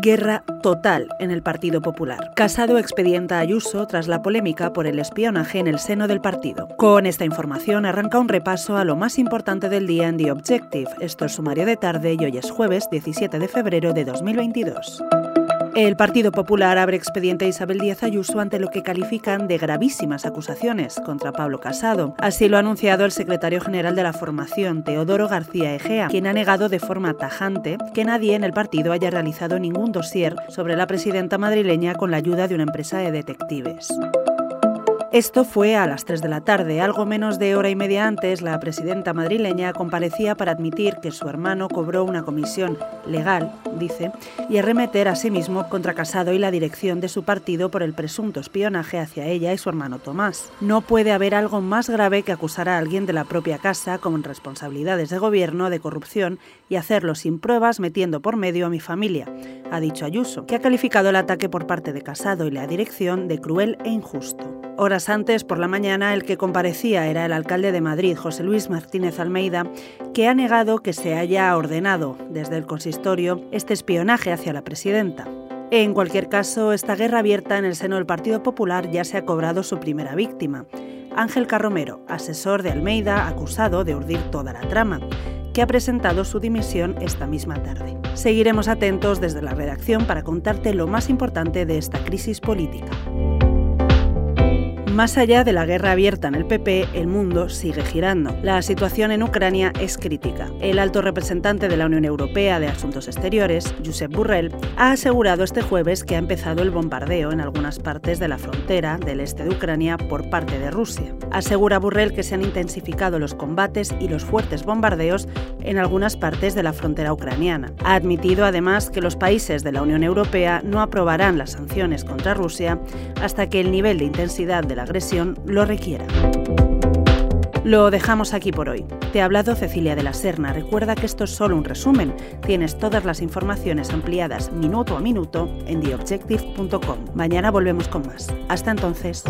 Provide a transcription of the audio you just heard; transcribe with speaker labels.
Speaker 1: Guerra total en el Partido Popular. Casado expedienta Ayuso tras la polémica por el espionaje en el seno del partido. Con esta información arranca un repaso a lo más importante del día en The Objective. Esto es sumario de tarde y hoy es jueves 17 de febrero de 2022. El Partido Popular abre expediente a Isabel Díaz Ayuso ante lo que califican de gravísimas acusaciones contra Pablo Casado. Así lo ha anunciado el secretario general de la formación, Teodoro García Egea, quien ha negado de forma tajante que nadie en el partido haya realizado ningún dossier sobre la presidenta madrileña con la ayuda de una empresa de detectives. Esto fue a las 3 de la tarde. Algo menos de hora y media antes, la presidenta madrileña comparecía para admitir que su hermano cobró una comisión legal, dice, y arremeter a sí mismo contra Casado y la dirección de su partido por el presunto espionaje hacia ella y su hermano Tomás. No puede haber algo más grave que acusar a alguien de la propia casa con responsabilidades de gobierno, de corrupción y hacerlo sin pruebas metiendo por medio a mi familia, ha dicho Ayuso, que ha calificado el ataque por parte de Casado y la dirección de cruel e injusto. Horas antes, por la mañana, el que comparecía era el alcalde de Madrid, José Luis Martínez Almeida, que ha negado que se haya ordenado desde el consistorio este espionaje hacia la presidenta. En cualquier caso, esta guerra abierta en el seno del Partido Popular ya se ha cobrado su primera víctima, Ángel Carromero, asesor de Almeida, acusado de urdir toda la trama, que ha presentado su dimisión esta misma tarde. Seguiremos atentos desde la redacción para contarte lo más importante de esta crisis política. Más allá de la guerra abierta en el PP, el mundo sigue girando. La situación en Ucrania es crítica. El alto representante de la Unión Europea de Asuntos Exteriores, Josep Burrell, ha asegurado este jueves que ha empezado el bombardeo en algunas partes de la frontera del este de Ucrania por parte de Rusia. Asegura Burrell que se han intensificado los combates y los fuertes bombardeos en algunas partes de la frontera ucraniana. Ha admitido además que los países de la Unión Europea no aprobarán las sanciones contra Rusia hasta que el nivel de intensidad de la agresión lo requiera. Lo dejamos aquí por hoy. Te ha hablado Cecilia de la Serna. Recuerda que esto es solo un resumen. Tienes todas las informaciones ampliadas minuto a minuto en theobjective.com. Mañana volvemos con más. Hasta entonces.